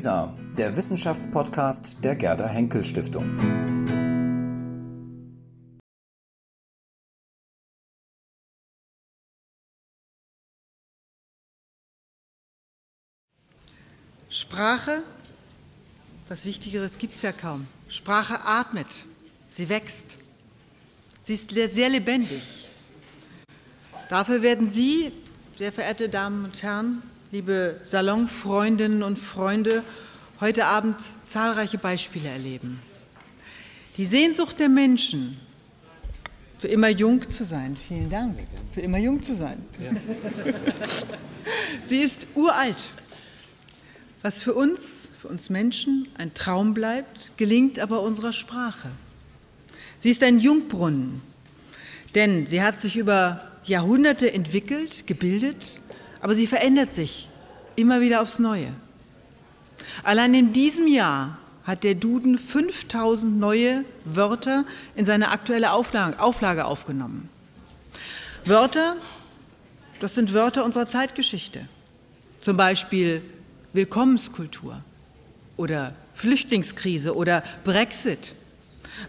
WISA, der Wissenschaftspodcast der Gerda Henkel Stiftung. Sprache, was Wichtigeres gibt es ja kaum. Sprache atmet, sie wächst, sie ist sehr lebendig. Dafür werden Sie, sehr verehrte Damen und Herren, liebe Salonfreundinnen und Freunde, heute Abend zahlreiche Beispiele erleben. Die Sehnsucht der Menschen, für immer jung zu sein, vielen Dank, für immer jung zu sein. Ja. Sie ist uralt. Was für uns, für uns Menschen ein Traum bleibt, gelingt aber unserer Sprache. Sie ist ein Jungbrunnen, denn sie hat sich über Jahrhunderte entwickelt, gebildet, aber sie verändert sich immer wieder aufs Neue. Allein in diesem Jahr hat der Duden 5000 neue Wörter in seine aktuelle Auflage, Auflage aufgenommen. Wörter, das sind Wörter unserer Zeitgeschichte. Zum Beispiel Willkommenskultur oder Flüchtlingskrise oder Brexit.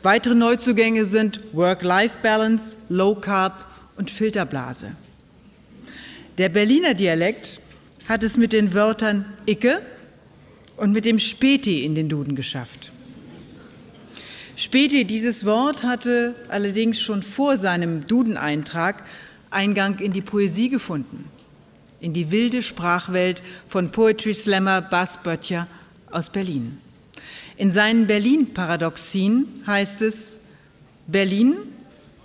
Weitere Neuzugänge sind Work-Life-Balance, Low Carb und Filterblase. Der Berliner Dialekt hat es mit den Wörtern Icke und mit dem Späti in den Duden geschafft. Späti, dieses Wort hatte allerdings schon vor seinem Dudeneintrag Eingang in die Poesie gefunden, in die wilde Sprachwelt von Poetry Slammer Bas Böttcher aus Berlin. In seinen Berlin-Paradoxien heißt es, Berlin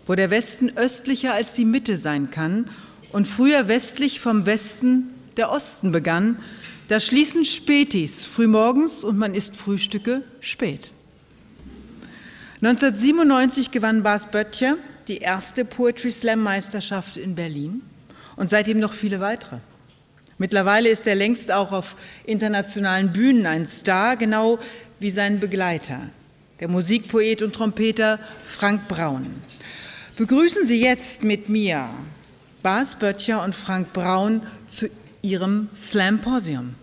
wo der Westen östlicher als die Mitte sein kann und früher westlich vom Westen der Osten begann, da schließen Spätis frühmorgens und man isst Frühstücke spät. 1997 gewann Bas Böttcher die erste Poetry Slam Meisterschaft in Berlin und seitdem noch viele weitere. Mittlerweile ist er längst auch auf internationalen Bühnen ein Star, genau wie sein Begleiter, der Musikpoet und Trompeter Frank Braun. Begrüßen Sie jetzt mit mir Bas Böttcher und Frank Braun zu ihrem Slamposium.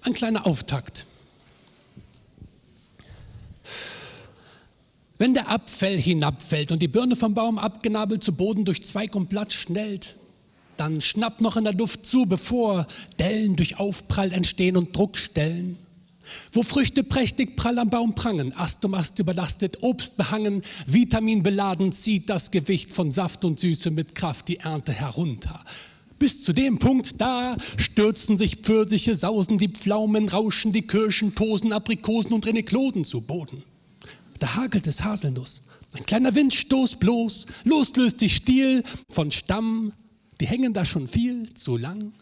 Ein kleiner Auftakt. Wenn der Apfel hinabfällt und die Birne vom Baum abgenabelt zu Boden durch Zweig und Blatt schnellt, dann schnappt noch in der Luft zu, bevor Dellen durch Aufprall entstehen und Druckstellen. Wo Früchte prächtig prall am Baum prangen, Ast um Ast überlastet, Obst behangen, Vitamin beladen, zieht das Gewicht von Saft und Süße mit Kraft die Ernte herunter. Bis zu dem Punkt da stürzen sich Pfirsiche, sausen die Pflaumen, rauschen die Kirschen, Tosen, Aprikosen und Renekloden zu Boden da hagelt es Haselnuss. Ein kleiner Windstoß bloß, loslöst die Stiel von Stamm, die hängen da schon viel zu lang.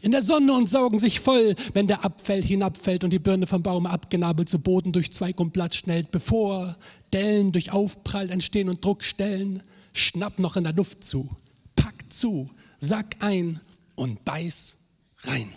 In der Sonne und saugen sich voll, wenn der Abfell hinabfällt und die Birne vom Baum abgenabelt zu Boden durch Zweig und Blatt schnellt, bevor Dellen durch Aufprall entstehen und Druckstellen. Schnapp noch in der Luft zu, pack zu, sack ein und beiß rein.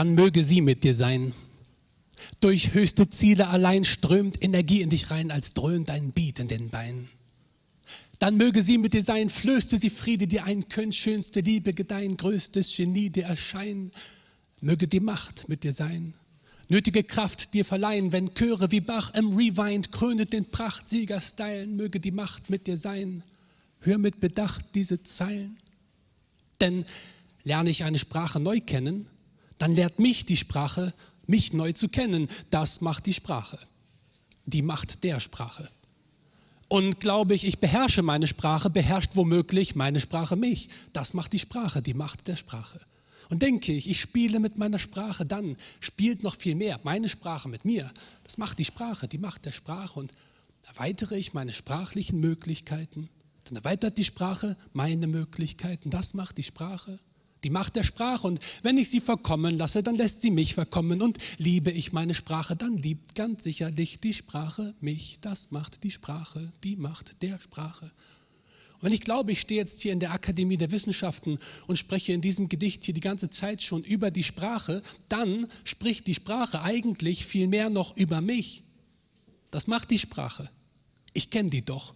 Dann möge sie mit dir sein. Durch höchste Ziele allein strömt Energie in dich rein, als dröhnt ein Beat in den Beinen. Dann möge sie mit dir sein, flößte sie Friede dir ein, könnt schönste Liebe gedeihen, größtes Genie dir erscheinen. Möge die Macht mit dir sein, nötige Kraft dir verleihen, wenn Chöre wie Bach im Rewind krönet den Prachtsieger stylen, möge die Macht mit dir sein. Hör mit Bedacht diese Zeilen. Denn lerne ich eine Sprache neu kennen, dann lehrt mich die Sprache, mich neu zu kennen. Das macht die Sprache, die Macht der Sprache. Und glaube ich, ich beherrsche meine Sprache, beherrscht womöglich meine Sprache mich. Das macht die Sprache, die Macht der Sprache. Und denke ich, ich spiele mit meiner Sprache, dann spielt noch viel mehr meine Sprache mit mir. Das macht die Sprache, die Macht der Sprache. Und erweitere ich meine sprachlichen Möglichkeiten, dann erweitert die Sprache meine Möglichkeiten. Das macht die Sprache die Macht der Sprache. Und wenn ich sie verkommen lasse, dann lässt sie mich verkommen. Und liebe ich meine Sprache, dann liebt ganz sicherlich die Sprache mich. Das macht die Sprache, die Macht der Sprache. Und wenn ich glaube, ich stehe jetzt hier in der Akademie der Wissenschaften und spreche in diesem Gedicht hier die ganze Zeit schon über die Sprache, dann spricht die Sprache eigentlich viel mehr noch über mich. Das macht die Sprache. Ich kenne die doch.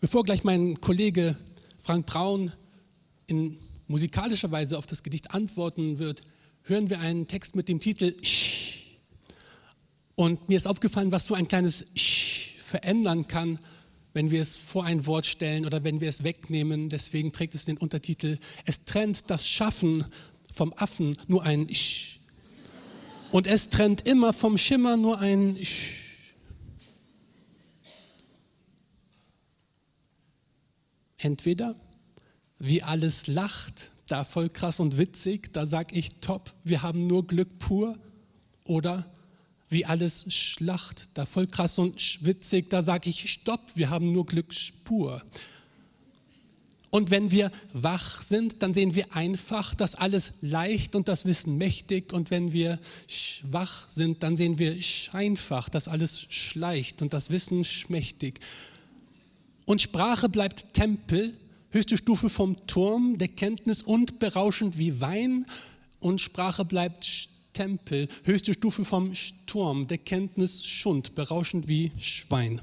Bevor gleich mein Kollege Frank Braun in musikalischer Weise auf das Gedicht antworten wird, hören wir einen Text mit dem Titel Sch. Und mir ist aufgefallen, was so ein kleines Sch verändern kann, wenn wir es vor ein Wort stellen oder wenn wir es wegnehmen. Deswegen trägt es den Untertitel Es trennt das Schaffen vom Affen nur ein Sch. Und es trennt immer vom Schimmer nur ein Sch. Entweder wie alles lacht, da voll krass und witzig, da sag ich top, wir haben nur Glück pur. Oder wie alles schlacht, da voll krass und witzig, da sag ich stopp, wir haben nur Glück pur. Und wenn wir wach sind, dann sehen wir einfach, dass alles leicht und das Wissen mächtig. Und wenn wir schwach sind, dann sehen wir scheinfach, dass alles schleicht und das Wissen schmächtig. Und Sprache bleibt Tempel, höchste Stufe vom Turm der Kenntnis und berauschend wie Wein. Und Sprache bleibt Tempel, höchste Stufe vom Sturm der Kenntnis Schund, berauschend wie Schwein.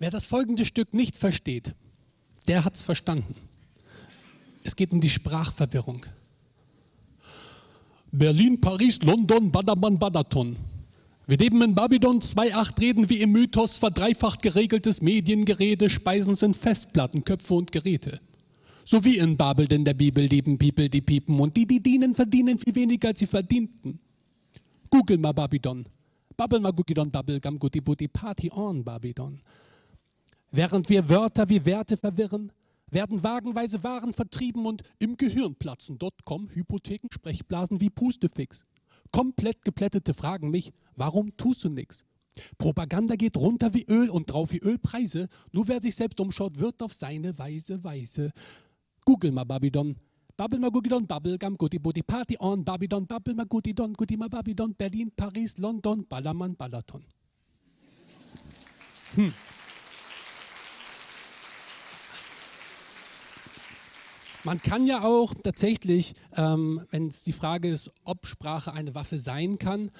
Wer das folgende Stück nicht versteht, der hat es verstanden. Es geht um die Sprachverwirrung. Berlin, Paris, London, Badaman, Badaton. Wir leben in Babylon, zwei Acht reden wie im Mythos, verdreifacht geregeltes Mediengerede, Speisen sind Festplatten, Köpfe und Geräte. So wie in Babel, denn der Bibel leben People, die piepen und die, die dienen, verdienen viel weniger, als sie verdienten. Google mal Babylon. Babbel mal Gugidon, Babbel, Gam, Guti, Buti, Party on Babylon. Während wir Wörter wie Werte verwirren, werden wagenweise Waren vertrieben und im Gehirn platzen. Kommen Hypotheken, Sprechblasen wie Pustefix. Komplett geplättete fragen mich, warum tust du nichts? Propaganda geht runter wie Öl und drauf wie Ölpreise. Nur wer sich selbst umschaut, wird auf seine Weise weise. Google mal Babylon. Bubble mal Gugidon, Bubblegum, Goody Booty Party on, Babylon, Bubble mal Goody Don, Goody mal Babylon, Berlin, Paris, London, Ballermann, Balaton. Hm. Man kann ja auch tatsächlich, ähm, wenn es die Frage ist, ob Sprache eine Waffe sein kann,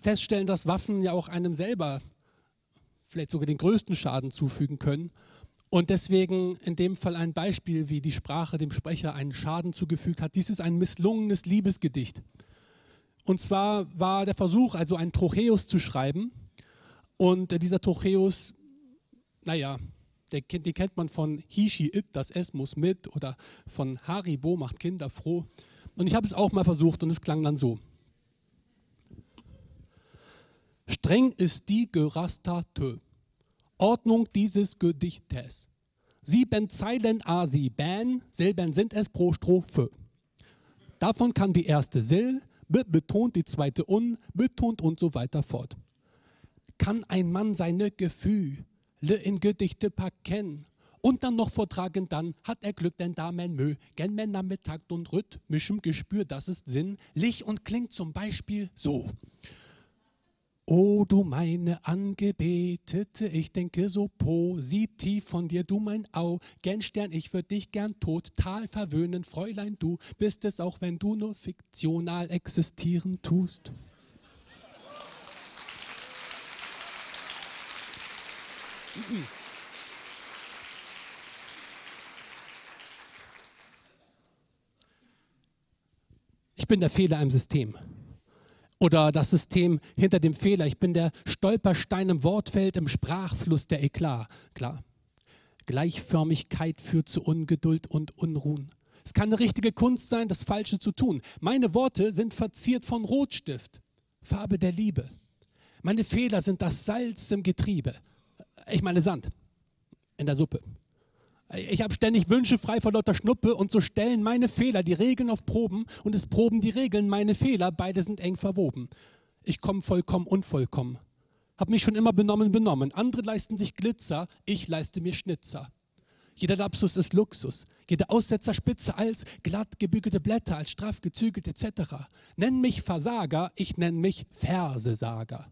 feststellen, dass Waffen ja auch einem selber vielleicht sogar den größten Schaden zufügen können. Und deswegen in dem Fall ein Beispiel, wie die Sprache dem Sprecher einen Schaden zugefügt hat. Dies ist ein misslungenes Liebesgedicht. Und zwar war der Versuch, also einen Trocheus zu schreiben. Und dieser Trocheus, naja, der, den kennt man von Hishi It, das S muss mit, oder von Haribo macht Kinder froh. Und ich habe es auch mal versucht und es klang dann so. Streng ist die Gerastate, Ordnung dieses Gedichtes. Sieben Zeilen a sieben, Silben sind es pro Strophe. Davon kann die erste Sil, be betont die zweite un, betont und so weiter fort. Kann ein Mann seine Gefühle in Gedichte packen und dann noch vortragen, dann hat er Glück, denn da man mö, gen Männer mit Takt und rhythmischem Gespür, das ist sinnlich und klingt zum Beispiel so. O du meine Angebetete, ich denke so positiv von dir, du mein Augenstern, ich würde dich gern total verwöhnen, Fräulein, du bist es auch, wenn du nur fiktional existieren tust. Ich bin der Fehler im System oder das System hinter dem Fehler. Ich bin der Stolperstein im Wortfeld, im Sprachfluss der Eklat. Klar. Gleichförmigkeit führt zu Ungeduld und Unruhen. Es kann eine richtige Kunst sein, das Falsche zu tun. Meine Worte sind verziert von Rotstift, Farbe der Liebe. Meine Fehler sind das Salz im Getriebe. Ich meine Sand in der Suppe. Ich habe ständig Wünsche frei vor lauter Schnuppe und so stellen meine Fehler die Regeln auf Proben und es proben die Regeln meine Fehler, beide sind eng verwoben. Ich komme vollkommen unvollkommen. Hab mich schon immer benommen benommen. Andere leisten sich Glitzer, ich leiste mir Schnitzer. Jeder Lapsus ist Luxus, jeder Aussetzer spitze als glatt gebügelte Blätter, als straff gezügelt etc. Nenn mich Versager, ich nenn mich Versesager.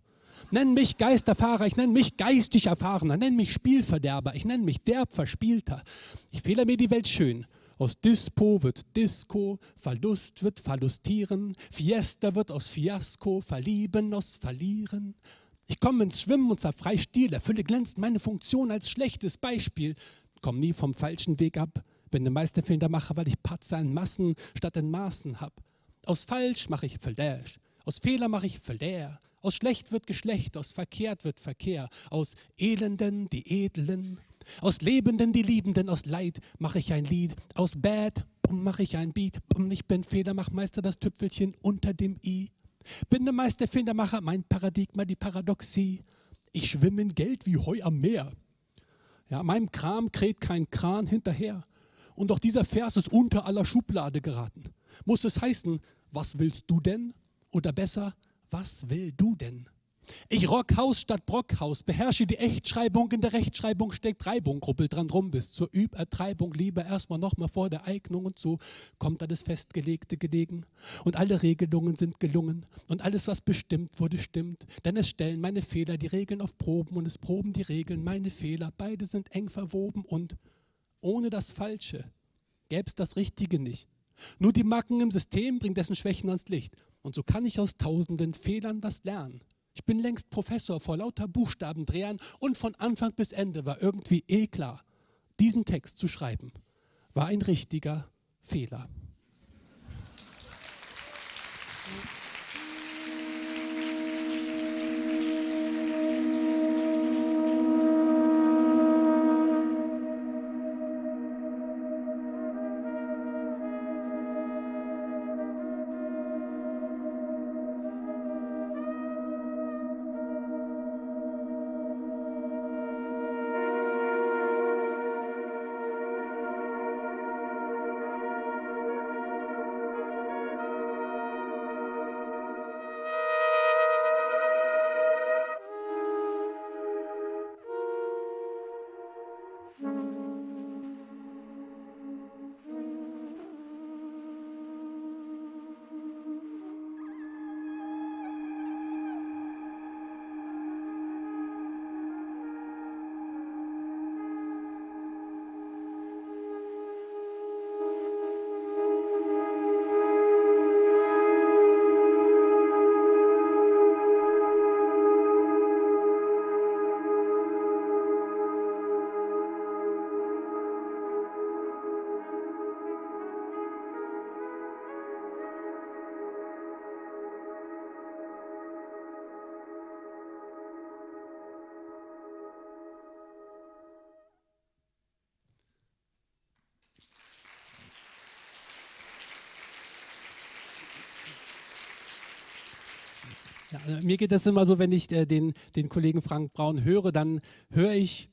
Nenn mich Geisterfahrer, ich nenne mich geistig Erfahrener, nenn mich Spielverderber, ich nenne mich derb Verspielter. Ich fehle mir die Welt schön. Aus Dispo wird Disco, Verlust wird Verlustieren, Fiesta wird aus Fiasko, Verlieben aus Verlieren. Ich komme ins Schwimmen und zerfrei Stil, erfülle glänzend meine Funktion als schlechtes Beispiel, komm nie vom falschen Weg ab, bin der Meisterfehler mache, weil ich Patzer in Massen statt in Maßen hab. Aus falsch mache ich Verdash, aus Fehler mache ich Verlehr, aus schlecht wird Geschlecht, aus verkehrt wird Verkehr, aus Elenden die Edlen, aus Lebenden die Liebenden, aus Leid mache ich ein Lied, aus Bad mache ich ein Beat, ich bin Federmachmeister, das Tüpfelchen unter dem I. Bin der Meister Federmacher, mein Paradigma, die Paradoxie. Ich schwimme in Geld wie Heu am Meer. Ja, meinem Kram kräht kein Kran hinterher. Und auch dieser Vers ist unter aller Schublade geraten. Muss es heißen, was willst du denn? Oder besser, was will du denn? Ich rock Haus statt Brockhaus, beherrsche die Echtschreibung, in der Rechtschreibung steckt Reibung, ruppel dran rum bis zur Übertreibung, lieber erstmal nochmal vor der Eignung. Und so kommt das Festgelegte gelegen. Und alle Regelungen sind gelungen. Und alles, was bestimmt wurde, stimmt, denn es stellen meine Fehler die Regeln auf Proben. Und es proben die Regeln meine Fehler, beide sind eng verwoben. Und ohne das Falsche gäbe es das Richtige nicht. Nur die Macken im System bringen dessen Schwächen ans Licht. Und so kann ich aus tausenden Fehlern was lernen. Ich bin längst Professor vor lauter Buchstabendrehern und von Anfang bis Ende war irgendwie eh klar, diesen Text zu schreiben war ein richtiger Fehler. Ja, also mir geht das immer so, wenn ich äh, den, den Kollegen Frank Braun höre, dann höre ich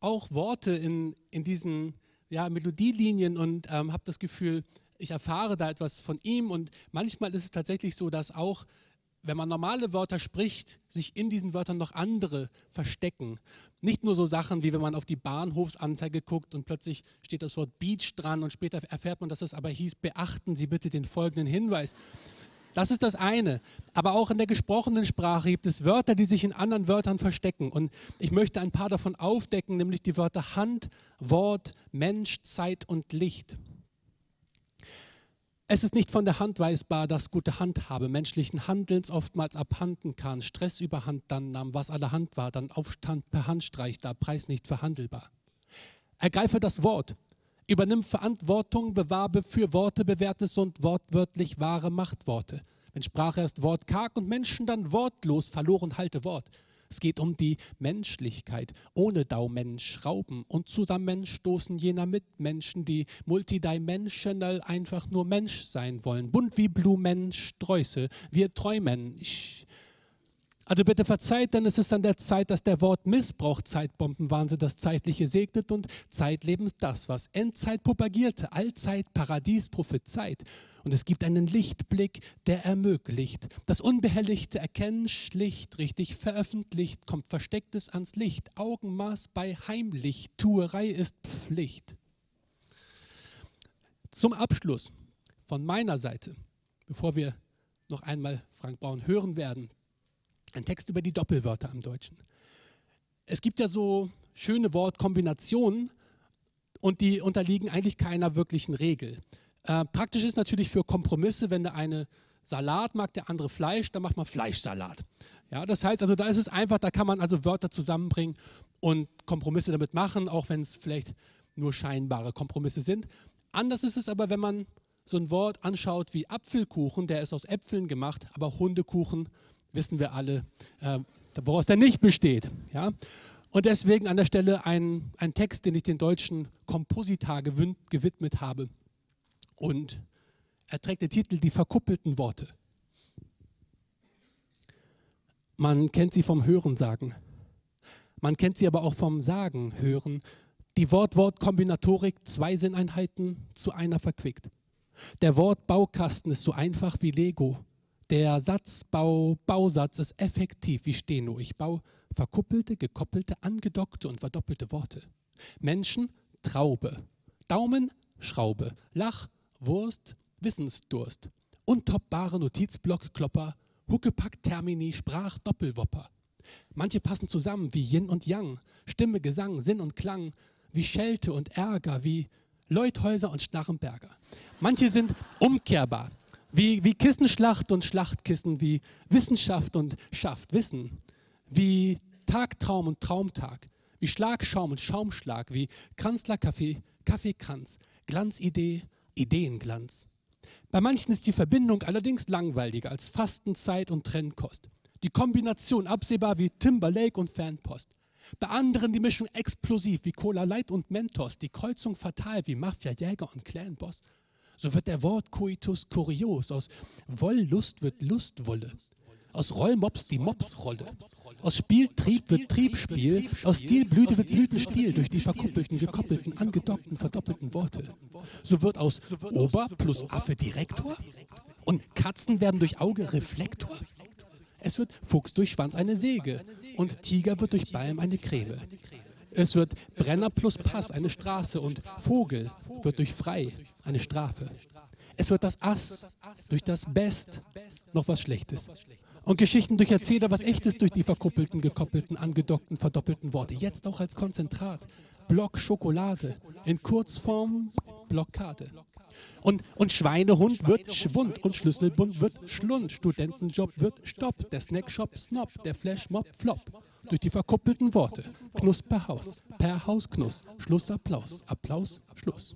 auch Worte in, in diesen ja, Melodielinien und ähm, habe das Gefühl, ich erfahre da etwas von ihm und manchmal ist es tatsächlich so, dass auch wenn man normale Wörter spricht, sich in diesen Wörtern noch andere verstecken. Nicht nur so Sachen, wie wenn man auf die Bahnhofsanzeige guckt und plötzlich steht das Wort Beach dran und später erfährt man, dass es aber hieß, beachten Sie bitte den folgenden Hinweis. Das ist das eine. Aber auch in der gesprochenen Sprache gibt es Wörter, die sich in anderen Wörtern verstecken. Und ich möchte ein paar davon aufdecken, nämlich die Wörter Hand, Wort, Mensch, Zeit und Licht. Es ist nicht von der Hand weisbar, dass gute Handhabe menschlichen Handelns oftmals abhanden kann, Stress überhand dann nahm, was alle Hand war, dann Aufstand per Handstreich, da Preis nicht verhandelbar. Ergreife das Wort, übernimm Verantwortung, bewarbe für Worte bewährtes und wortwörtlich wahre Machtworte. Wenn Sprache erst wortkarg und Menschen dann wortlos verloren halte Wort. Es geht um die Menschlichkeit. Ohne Daumensch schrauben und zusammenstoßen jener Mitmenschen, die multidimensional einfach nur Mensch sein wollen. Bunt wie Blumen, Sträuße, wir träumen. Ich also bitte verzeiht, denn es ist an der Zeit, dass der Wort Missbrauch Zeitbombenwahnsinn das Zeitliche segnet und Zeitlebens das, was Endzeit propagierte, Allzeit, Paradies prophezeit. Und es gibt einen Lichtblick, der ermöglicht. Das unbehelligte Erkennen schlicht, richtig veröffentlicht, kommt Verstecktes ans Licht. Augenmaß bei heimlich, Tuerei ist Pflicht. Zum Abschluss von meiner Seite, bevor wir noch einmal Frank Braun hören werden, ein Text über die Doppelwörter im Deutschen. Es gibt ja so schöne Wortkombinationen und die unterliegen eigentlich keiner wirklichen Regel. Äh, praktisch ist natürlich für Kompromisse, wenn der eine Salat mag, der andere Fleisch, dann macht man Fleischsalat. Ja, das heißt also, da ist es einfach, da kann man also Wörter zusammenbringen und Kompromisse damit machen, auch wenn es vielleicht nur scheinbare Kompromisse sind. Anders ist es aber, wenn man so ein Wort anschaut wie Apfelkuchen, der ist aus Äpfeln gemacht, aber Hundekuchen wissen wir alle, äh, woraus der nicht besteht. Ja? Und deswegen an der Stelle ein, ein Text, den ich den deutschen Komposita gewidmet habe. Und er trägt den Titel Die verkuppelten Worte. Man kennt sie vom Hören sagen. Man kennt sie aber auch vom Sagen hören. Die Wort-Wort-Kombinatorik, zwei Sinneinheiten zu einer verquickt. Der Wortbaukasten ist so einfach wie Lego. Der Satzbau, Bausatz ist effektiv wie Steno. Ich baue verkuppelte, gekoppelte, angedockte und verdoppelte Worte. Menschen, Traube. Daumen, Schraube. Lach, Wurst, Wissensdurst. Untoppbare Notizblock, Klopper. Huckepack, Termini, Sprach, Doppelwopper. Manche passen zusammen wie Yin und Yang. Stimme, Gesang, Sinn und Klang. Wie Schelte und Ärger, wie Leuthäuser und Schnarrenberger. Manche sind umkehrbar, wie, wie Kissenschlacht und Schlachtkissen, wie Wissenschaft und Schaft, Wissen, wie Tagtraum und Traumtag, wie Schlagschaum und Schaumschlag, wie Kranzler Kaffee, Kaffeekranz, Glanzidee, Ideenglanz. Bei manchen ist die Verbindung allerdings langweiliger als Fastenzeit und Trennkost. Die Kombination absehbar wie Timberlake und Fanpost. Bei anderen die Mischung explosiv wie Cola Light und Mentos, die Kreuzung fatal wie Mafia, Jäger und Clanboss. So wird der Wort Coitus kurios. Aus Wollust wird Lustwolle. Aus Rollmops die Mopsrolle. Aus Spieltrieb wird Triebspiel. Aus Stilblüte wird Blütenstil durch die verkuppelten, gekoppelten, angedockten, verdoppelten Worte. So wird aus Ober plus Affe Direktor und Katzen werden durch Auge Reflektor. Es wird Fuchs durch Schwanz eine Säge und Tiger wird durch Balm eine Creme. Es wird Brenner plus Pass eine Straße und Vogel wird durch Frei eine Strafe. Es wird das Ass durch das Best noch was Schlechtes. Und Geschichten durch Erzähler was Echtes durch die verkuppelten, gekoppelten, angedockten, verdoppelten Worte. Jetzt auch als Konzentrat. Block Schokolade. In Kurzform Blockade. Und, und Schweinehund wird Schwund und Schlüsselbund wird Schlund. Studentenjob wird Stopp. Der Snackshop Snob. Der Flashmob Flop durch die verkuppelten Worte. Knuss per Haus, Haus Knuss, Schluss Applaus, Applaus, Schluss.